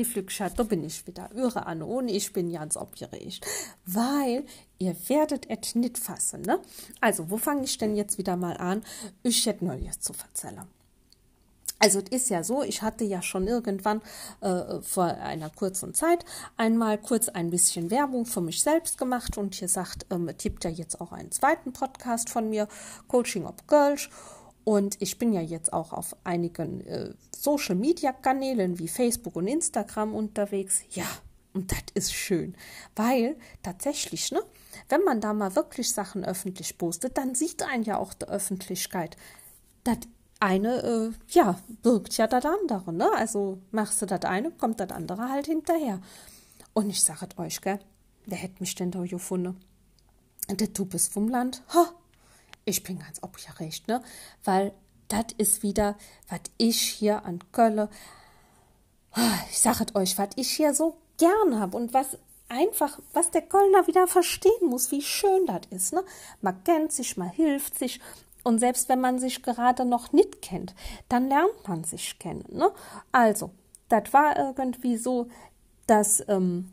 die Flügschat, da bin ich wieder. Irre Anne, und ich bin ganz aufgeregt. Weil ihr werdet es nicht fassen, ne? Also, wo fange ich denn jetzt wieder mal an? Ich hätte Neues zu erzählen. Also es ist ja so, ich hatte ja schon irgendwann äh, vor einer kurzen Zeit einmal kurz ein bisschen Werbung für mich selbst gemacht und hier sagt, ähm, gibt ja jetzt auch einen zweiten Podcast von mir, Coaching of Girls. Und ich bin ja jetzt auch auf einigen äh, Social-Media-Kanälen wie Facebook und Instagram unterwegs. Ja, und das ist schön, weil tatsächlich, ne, wenn man da mal wirklich Sachen öffentlich postet, dann sieht einen ja auch die Öffentlichkeit. Das eine, äh, ja, birgt ja das andere, ne? Also machst du das eine, kommt das andere halt hinterher. Und ich sage euch, gell, wer hätte mich denn da gefunden? Der du bist vom Land. Ha! Ich bin ganz aufgeregt, ne? Weil das ist wieder, was ich hier an Köln, ich sage euch, was ich hier so gern habe und was einfach, was der Kölner wieder verstehen muss, wie schön das ist. Ne? Man kennt sich, man hilft sich und selbst wenn man sich gerade noch nicht kennt, dann lernt man sich kennen. Ne? Also, das war irgendwie so, dass ähm,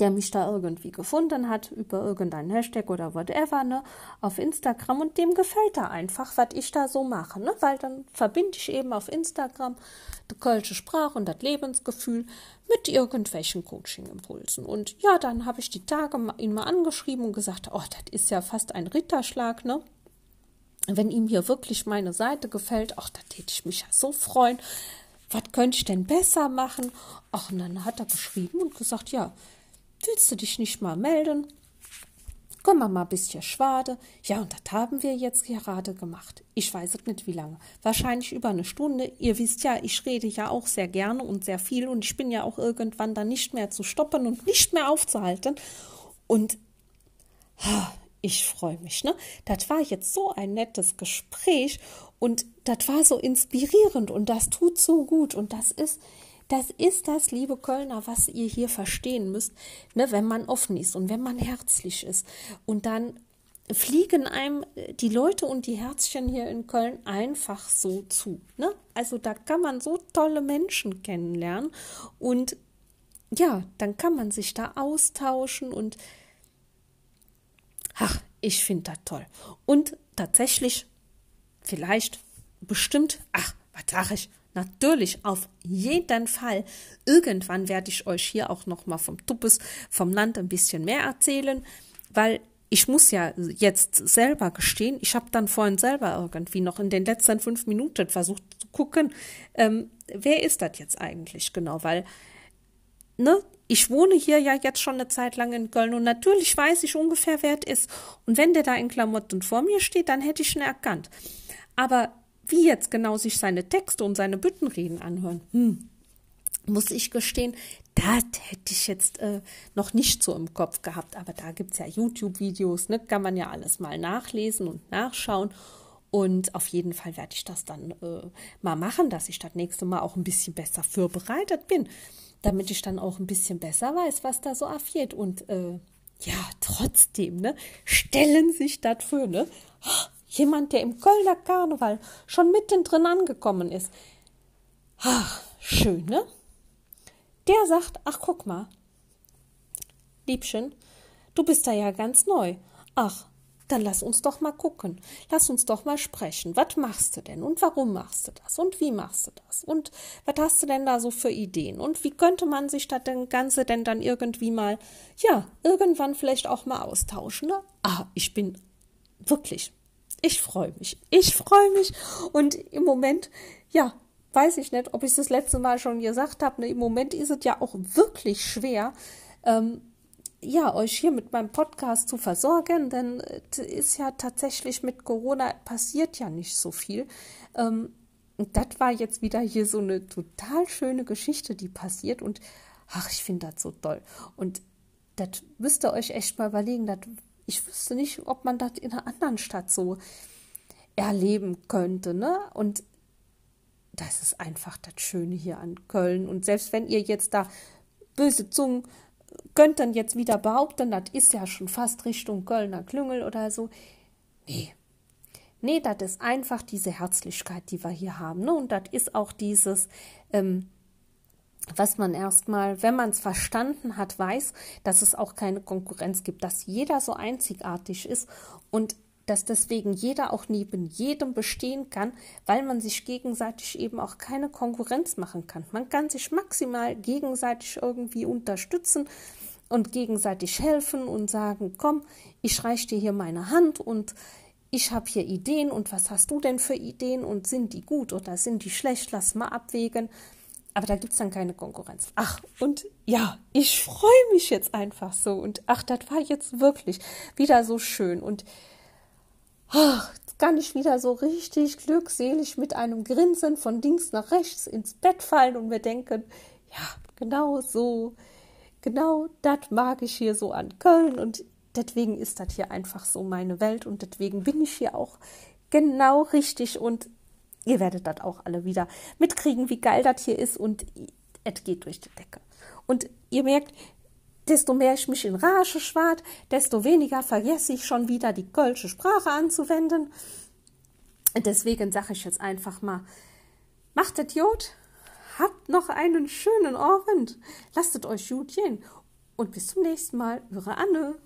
der mich da irgendwie gefunden hat über irgendeinen Hashtag oder whatever, ne, auf Instagram und dem gefällt da einfach, was ich da so mache, ne, weil dann verbinde ich eben auf Instagram die kölsche Sprache und das Lebensgefühl mit irgendwelchen Coaching-Impulsen. Und ja, dann habe ich die Tage ihn mal angeschrieben und gesagt, oh, das ist ja fast ein Ritterschlag, ne, wenn ihm hier wirklich meine Seite gefällt, ach, da täte ich mich ja so freuen. Was könnte ich denn besser machen? Ach, und dann hat er geschrieben und gesagt, ja, willst du dich nicht mal melden? Komm mal ein bisschen schwade. Ja, und das haben wir jetzt gerade gemacht. Ich weiß es nicht wie lange. Wahrscheinlich über eine Stunde. Ihr wisst ja, ich rede ja auch sehr gerne und sehr viel und ich bin ja auch irgendwann dann nicht mehr zu stoppen und nicht mehr aufzuhalten. Und ich freue mich, ne? Das war jetzt so ein nettes Gespräch und das war so inspirierend und das tut so gut und das ist, das ist das, liebe Kölner, was ihr hier verstehen müsst, ne? Wenn man offen ist und wenn man herzlich ist und dann fliegen einem die Leute und die Herzchen hier in Köln einfach so zu, ne? Also da kann man so tolle Menschen kennenlernen und ja, dann kann man sich da austauschen und ach, ich finde das toll. Und tatsächlich, vielleicht, bestimmt, ach, was sage ich? Natürlich, auf jeden Fall. Irgendwann werde ich euch hier auch noch mal vom Tuppes, vom Land ein bisschen mehr erzählen, weil ich muss ja jetzt selber gestehen, ich habe dann vorhin selber irgendwie noch in den letzten fünf Minuten versucht zu gucken, ähm, wer ist das jetzt eigentlich genau, weil ne, ich wohne hier ja jetzt schon eine Zeit lang in Köln und natürlich weiß ich ungefähr, wer es ist. Und wenn der da in Klamotten vor mir steht, dann hätte ich ihn erkannt. Aber wie jetzt genau sich seine Texte und seine Büttenreden anhören, hm, muss ich gestehen, das hätte ich jetzt äh, noch nicht so im Kopf gehabt. Aber da gibt es ja YouTube-Videos, ne? kann man ja alles mal nachlesen und nachschauen. Und auf jeden Fall werde ich das dann äh, mal machen, dass ich das nächste Mal auch ein bisschen besser vorbereitet bin damit ich dann auch ein bisschen besser weiß, was da so abgeht. Und äh, ja, trotzdem, ne, stellen sich das für, ne? Jemand, der im Kölner Karneval schon mittendrin angekommen ist. Ach, schön, ne? Der sagt, ach, guck mal, Liebchen, du bist da ja ganz neu. Ach, dann lass uns doch mal gucken. Lass uns doch mal sprechen. Was machst du denn? Und warum machst du das? Und wie machst du das? Und was hast du denn da so für Ideen? Und wie könnte man sich das Ganze denn dann irgendwie mal, ja, irgendwann vielleicht auch mal austauschen? Ne? Ah, ich bin wirklich, ich freue mich. Ich freue mich. Und im Moment, ja, weiß ich nicht, ob ich es das letzte Mal schon gesagt habe. Ne? Im Moment ist es ja auch wirklich schwer, ähm, ja, euch hier mit meinem Podcast zu versorgen, denn es ist ja tatsächlich mit Corona passiert ja nicht so viel. Ähm, und das war jetzt wieder hier so eine total schöne Geschichte, die passiert und ach, ich finde das so toll. Und das müsst ihr euch echt mal überlegen. Dat, ich wüsste nicht, ob man das in einer anderen Stadt so erleben könnte, ne? Und das ist einfach das Schöne hier an Köln. Und selbst wenn ihr jetzt da böse Zungen könnt dann jetzt wieder behaupten, das ist ja schon fast Richtung Kölner Klüngel oder so. Nee. Nee, das ist einfach diese Herzlichkeit, die wir hier haben. Ne? Und das ist auch dieses, ähm, was man erstmal, wenn man es verstanden hat, weiß, dass es auch keine Konkurrenz gibt, dass jeder so einzigartig ist und dass deswegen jeder auch neben jedem bestehen kann, weil man sich gegenseitig eben auch keine Konkurrenz machen kann. Man kann sich maximal gegenseitig irgendwie unterstützen und gegenseitig helfen und sagen, komm, ich reiche dir hier meine Hand und ich habe hier Ideen und was hast du denn für Ideen und sind die gut oder sind die schlecht, lass mal abwägen. Aber da gibt es dann keine Konkurrenz. Ach, und ja, ich freue mich jetzt einfach so. Und ach, das war jetzt wirklich wieder so schön. Und ach, kann ich wieder so richtig glückselig mit einem Grinsen von links nach rechts ins Bett fallen und mir denken, ja, genau so, genau das mag ich hier so an Köln. Und deswegen ist das hier einfach so meine Welt. Und deswegen bin ich hier auch genau richtig und Ihr werdet das auch alle wieder mitkriegen, wie geil das hier ist und es geht durch die Decke. Und ihr merkt, desto mehr ich mich in Rage schwart, desto weniger vergesse ich schon wieder die kölsche Sprache anzuwenden. Deswegen sage ich jetzt einfach mal, macht es Jod, habt noch einen schönen Abend, lasst es euch gut gehen und bis zum nächsten Mal, eure Anne.